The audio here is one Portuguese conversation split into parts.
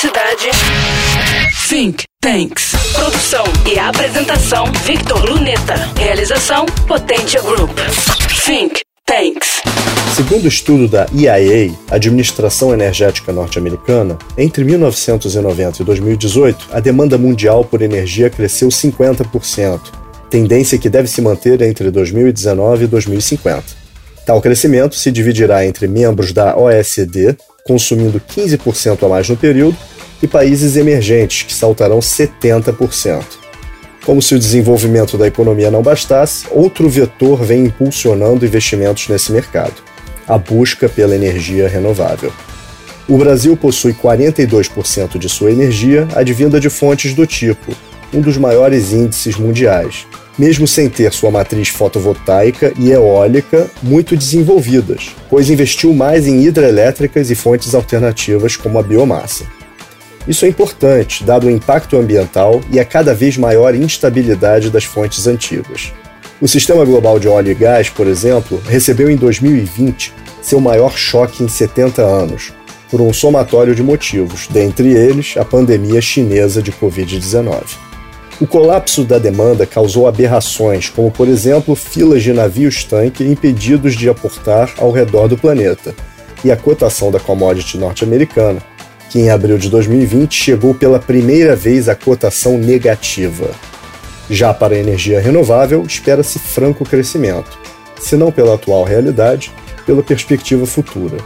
Cidade. Think Tanks. Produção e apresentação Victor Luneta. Realização Potência Group. Think Tanks. Segundo o estudo da EIA, Administração Energética Norte-Americana, entre 1990 e 2018, a demanda mundial por energia cresceu 50%, tendência que deve se manter entre 2019 e 2050. Tal crescimento se dividirá entre membros da OECD, consumindo 15% a mais no período, e países emergentes, que saltarão 70%. Como se o desenvolvimento da economia não bastasse, outro vetor vem impulsionando investimentos nesse mercado: a busca pela energia renovável. O Brasil possui 42% de sua energia advinda de fontes do tipo, um dos maiores índices mundiais, mesmo sem ter sua matriz fotovoltaica e eólica muito desenvolvidas, pois investiu mais em hidrelétricas e fontes alternativas como a biomassa. Isso é importante, dado o impacto ambiental e a cada vez maior instabilidade das fontes antigas. O sistema global de óleo e gás, por exemplo, recebeu em 2020 seu maior choque em 70 anos, por um somatório de motivos, dentre eles a pandemia chinesa de Covid-19. O colapso da demanda causou aberrações, como por exemplo filas de navios-tanque impedidos de aportar ao redor do planeta, e a cotação da commodity norte-americana, que em abril de 2020 chegou pela primeira vez à cotação negativa. Já para a energia renovável, espera-se franco crescimento, se não pela atual realidade, pela perspectiva futura.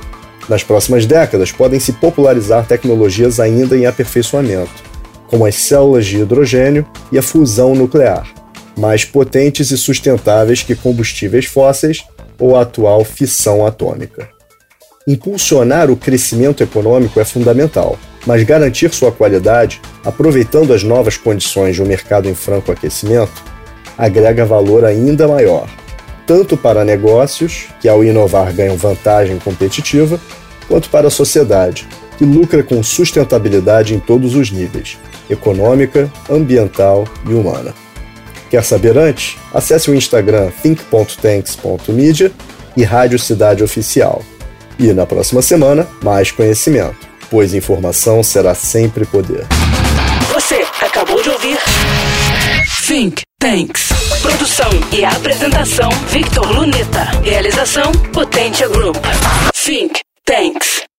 Nas próximas décadas, podem se popularizar tecnologias ainda em aperfeiçoamento, como as células de hidrogênio e a fusão nuclear, mais potentes e sustentáveis que combustíveis fósseis ou a atual fissão atômica. Impulsionar o crescimento econômico é fundamental, mas garantir sua qualidade, aproveitando as novas condições de um mercado em franco aquecimento, agrega valor ainda maior, tanto para negócios, que ao inovar ganham vantagem competitiva, quanto para a sociedade, que lucra com sustentabilidade em todos os níveis econômica, ambiental e humana. Quer saber antes? Acesse o Instagram think.tanks.media e Rádio Cidade Oficial. E na próxima semana, mais conhecimento, pois informação será sempre poder. Você acabou de ouvir Think Tanks. Produção e apresentação Victor Luneta. Realização Potência Group. Think Tanks.